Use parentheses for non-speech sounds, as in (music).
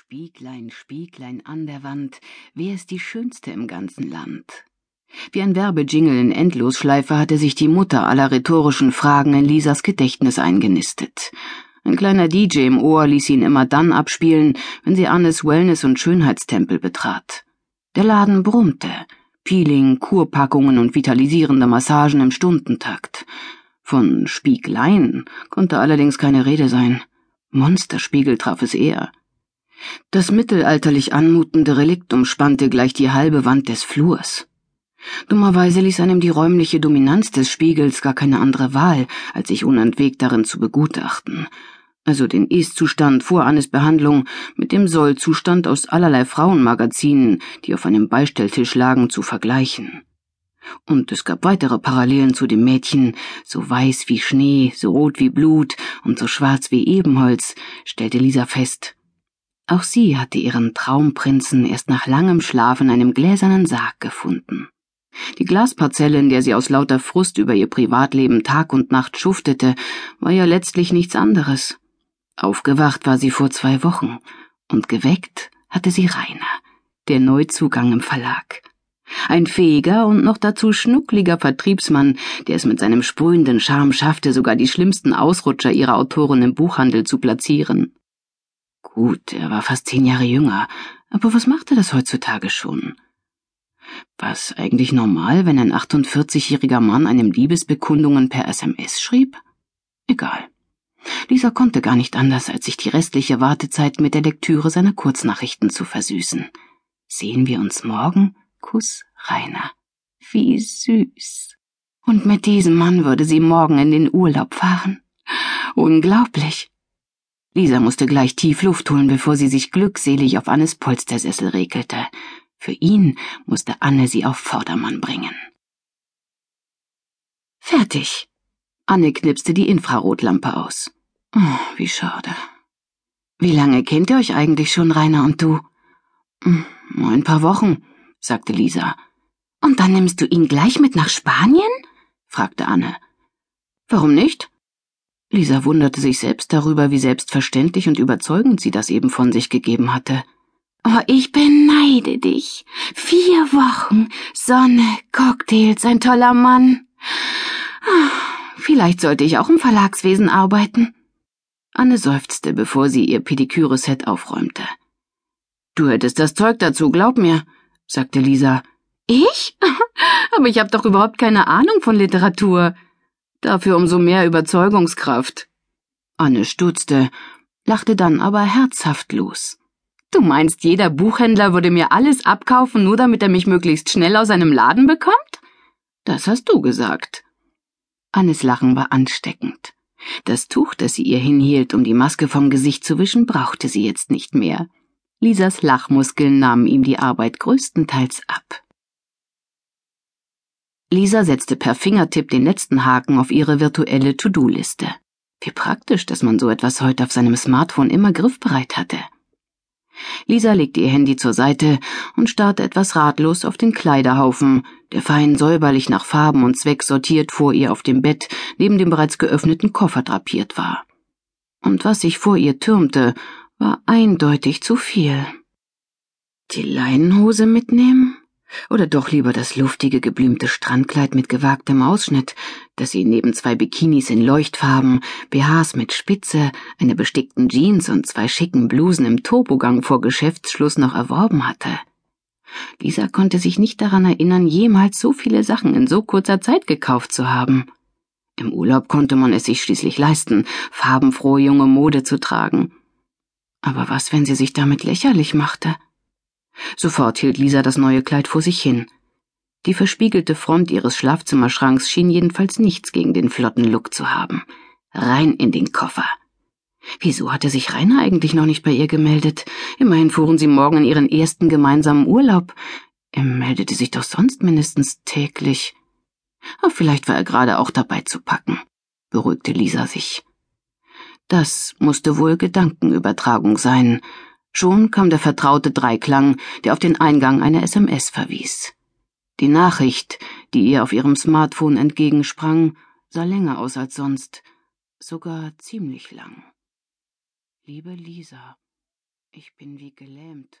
Spieglein, Spieglein an der Wand, wer ist die Schönste im ganzen Land? Wie ein Werbejingle in Endlosschleife hatte sich die Mutter aller rhetorischen Fragen in Lisas Gedächtnis eingenistet. Ein kleiner DJ im Ohr ließ ihn immer dann abspielen, wenn sie Annes Wellness- und Schönheitstempel betrat. Der Laden brummte. Peeling, Kurpackungen und vitalisierende Massagen im Stundentakt. Von Spieglein konnte allerdings keine Rede sein. Monsterspiegel traf es eher. Das mittelalterlich anmutende Relikt umspannte gleich die halbe Wand des Flurs. Dummerweise ließ einem die räumliche Dominanz des Spiegels gar keine andere Wahl, als sich unentwegt darin zu begutachten, also den Ist-Zustand vor Annes Behandlung mit dem Soll-Zustand aus allerlei Frauenmagazinen, die auf einem Beistelltisch lagen, zu vergleichen. Und es gab weitere Parallelen zu dem Mädchen, so weiß wie Schnee, so rot wie Blut und so schwarz wie Ebenholz, stellte Lisa fest, auch sie hatte ihren Traumprinzen erst nach langem Schlaf in einem gläsernen Sarg gefunden. Die Glasparzelle, in der sie aus lauter Frust über ihr Privatleben Tag und Nacht schuftete, war ja letztlich nichts anderes. Aufgewacht war sie vor zwei Wochen, und geweckt hatte sie Rainer, der Neuzugang im Verlag. Ein fähiger und noch dazu schnuckliger Vertriebsmann, der es mit seinem sprühenden Charme schaffte, sogar die schlimmsten Ausrutscher ihrer Autoren im Buchhandel zu platzieren. Gut, er war fast zehn Jahre jünger, aber was machte das heutzutage schon? Was eigentlich normal, wenn ein 48-jähriger Mann einem Liebesbekundungen per SMS schrieb? Egal. Lisa konnte gar nicht anders, als sich die restliche Wartezeit mit der Lektüre seiner Kurznachrichten zu versüßen. Sehen wir uns morgen? Kuss, Rainer. Wie süß. Und mit diesem Mann würde sie morgen in den Urlaub fahren. Unglaublich. Lisa musste gleich tief Luft holen, bevor sie sich glückselig auf Annes Polstersessel regelte. Für ihn musste Anne sie auf Vordermann bringen. Fertig. Anne knipste die Infrarotlampe aus. Oh, wie schade. Wie lange kennt ihr euch eigentlich schon, Rainer und du? Hm, ein paar Wochen, sagte Lisa. Und dann nimmst du ihn gleich mit nach Spanien? fragte Anne. Warum nicht? Lisa wunderte sich selbst darüber, wie selbstverständlich und überzeugend sie das eben von sich gegeben hatte. Oh, ich beneide dich. Vier Wochen, Sonne, Cocktails, ein toller Mann. Ah, vielleicht sollte ich auch im Verlagswesen arbeiten. Anne seufzte, bevor sie ihr Pediküre-Set aufräumte. Du hättest das Zeug dazu, glaub mir, sagte Lisa. Ich? (laughs) Aber ich habe doch überhaupt keine Ahnung von Literatur. Dafür umso mehr Überzeugungskraft. Anne stutzte, lachte dann aber herzhaft los. Du meinst, jeder Buchhändler würde mir alles abkaufen, nur damit er mich möglichst schnell aus seinem Laden bekommt? Das hast du gesagt. Annes Lachen war ansteckend. Das Tuch, das sie ihr hinhielt, um die Maske vom Gesicht zu wischen, brauchte sie jetzt nicht mehr. Lisas Lachmuskeln nahmen ihm die Arbeit größtenteils ab. Lisa setzte per Fingertipp den letzten Haken auf ihre virtuelle To-Do-Liste. Wie praktisch, dass man so etwas heute auf seinem Smartphone immer griffbereit hatte. Lisa legte ihr Handy zur Seite und starrte etwas ratlos auf den Kleiderhaufen, der fein säuberlich nach Farben und Zweck sortiert vor ihr auf dem Bett neben dem bereits geöffneten Koffer drapiert war. Und was sich vor ihr türmte, war eindeutig zu viel. Die Leinenhose mitnehmen? Oder doch lieber das luftige, geblümte Strandkleid mit gewagtem Ausschnitt, das sie neben zwei Bikinis in Leuchtfarben, BHs mit Spitze, einer bestickten Jeans und zwei schicken Blusen im Turbogang vor Geschäftsschluss noch erworben hatte. Lisa konnte sich nicht daran erinnern, jemals so viele Sachen in so kurzer Zeit gekauft zu haben. Im Urlaub konnte man es sich schließlich leisten, farbenfrohe junge Mode zu tragen. Aber was, wenn sie sich damit lächerlich machte? Sofort hielt Lisa das neue Kleid vor sich hin. Die verspiegelte Front ihres Schlafzimmerschranks schien jedenfalls nichts gegen den flotten Look zu haben. Rein in den Koffer. Wieso hatte sich Rainer eigentlich noch nicht bei ihr gemeldet? Immerhin fuhren sie morgen in ihren ersten gemeinsamen Urlaub. Er meldete sich doch sonst mindestens täglich. Aber vielleicht war er gerade auch dabei zu packen, beruhigte Lisa sich. Das musste wohl Gedankenübertragung sein, Schon kam der vertraute Dreiklang, der auf den Eingang einer SMS verwies. Die Nachricht, die ihr auf ihrem Smartphone entgegensprang, sah länger aus als sonst, sogar ziemlich lang. Liebe Lisa. Ich bin wie gelähmt